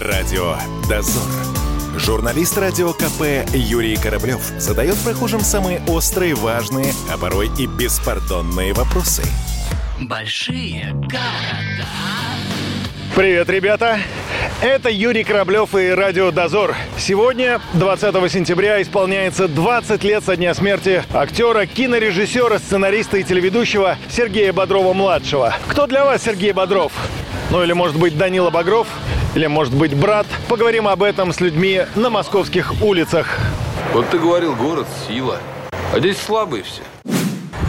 Радио «Дозор». Журналист радио КП Юрий Кораблев задает прохожим самые острые, важные, а порой и беспардонные вопросы. Большие города. Привет, ребята! Это Юрий Кораблев и Радио Дозор. Сегодня, 20 сентября, исполняется 20 лет со дня смерти актера, кинорежиссера, сценариста и телеведущего Сергея Бодрова-младшего. Кто для вас Сергей Бодров? Ну или, может быть, Данила Багров? Или, может быть, брат? Поговорим об этом с людьми на московских улицах. Вот ты говорил, город – сила. А здесь слабые все.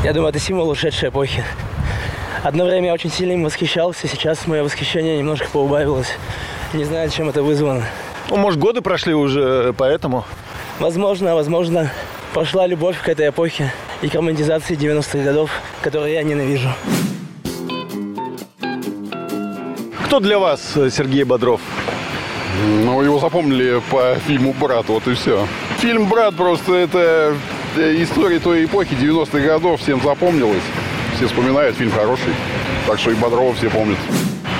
Я думаю, это символ ушедшей эпохи. Одно время я очень сильно им восхищался, сейчас мое восхищение немножко поубавилось. Не знаю, чем это вызвано. Ну, может, годы прошли уже, поэтому? Возможно, возможно, прошла любовь к этой эпохе и к романтизации 90-х годов, которую я ненавижу. Кто для вас Сергей Бодров? Ну, его запомнили по фильму «Брат», вот и все. Фильм «Брат» просто это история той эпохи 90-х годов, всем запомнилось. Все вспоминают, фильм хороший. Так что и Бодрова все помнят.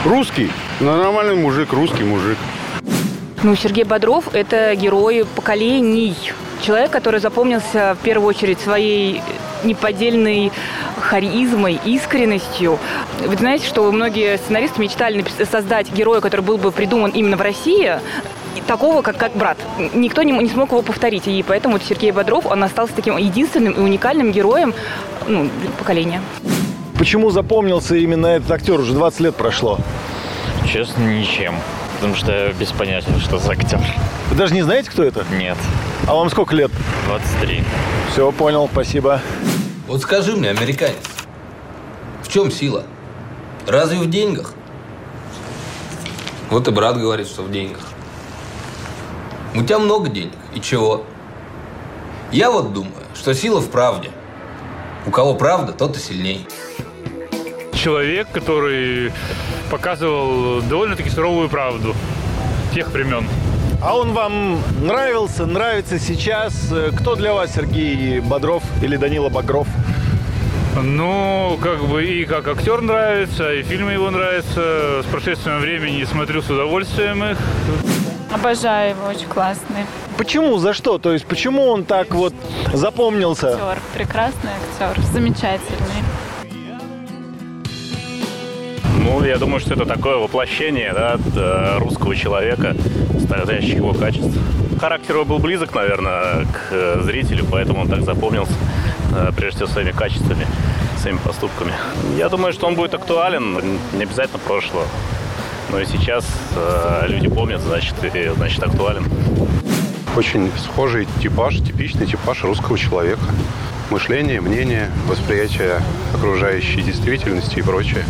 Русский. Ну, нормальный мужик, русский мужик. Ну, Сергей Бодров – это герой поколений. Человек, который запомнился в первую очередь своей неподдельной харизмой, искренностью. Вы знаете, что многие сценаристы мечтали создать героя, который был бы придуман именно в России, такого, как, как брат. Никто не, не смог его повторить. И поэтому Сергей Бодров, он остался таким единственным и уникальным героем ну, поколения. Почему запомнился именно этот актер? Уже 20 лет прошло. Честно, ничем. Потому что без понятия, что за актер. Вы даже не знаете, кто это? Нет. А вам сколько лет? 23. Все, понял, спасибо. Вот скажи мне, американец, в чем сила? Разве в деньгах? Вот и брат говорит, что в деньгах. У тебя много денег. И чего? Я вот думаю, что сила в правде. У кого правда, тот и сильней. Человек, который показывал довольно-таки суровую правду тех времен. А он вам нравился, нравится сейчас? Кто для вас Сергей Бодров или Данила Багров? Ну, как бы и как актер нравится, и фильмы его нравятся. С прошествием времени смотрю с удовольствием их. Обожаю его, очень классный. Почему? За что? То есть почему он так вот запомнился? Актер, прекрасный актер, замечательный. Ну, я думаю, что это такое воплощение да, русского человека, стоящих его качеств. Характер его был близок, наверное, к зрителю, поэтому он так запомнился, прежде всего, своими качествами, своими поступками. Я думаю, что он будет актуален, не обязательно прошлого. Но и сейчас э, люди помнят, значит, и значит актуален. Очень схожий типаж, типичный типаж русского человека. Мышление, мнение, восприятие окружающей действительности и прочее.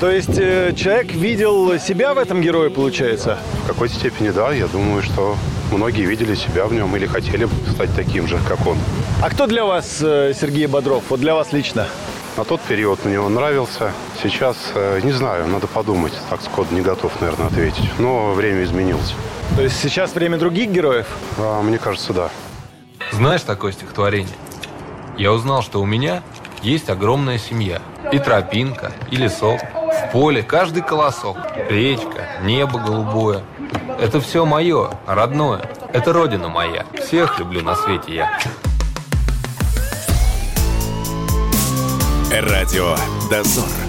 То есть э, человек видел себя в этом герое, получается? В какой-то степени да. Я думаю, что многие видели себя в нем или хотели бы стать таким же, как он. А кто для вас э, Сергей Бодров? Вот для вас лично? На тот период мне он нравился. Сейчас, э, не знаю, надо подумать. Так сходу не готов, наверное, ответить. Но время изменилось. То есть сейчас время других героев? А, мне кажется, да. Знаешь такое стихотворение? Я узнал, что у меня есть огромная семья. И тропинка, и лесок. Поле каждый колосок. Речка, небо голубое. Это все мое, родное. Это родина моя. Всех люблю на свете я. Радио «Дозор».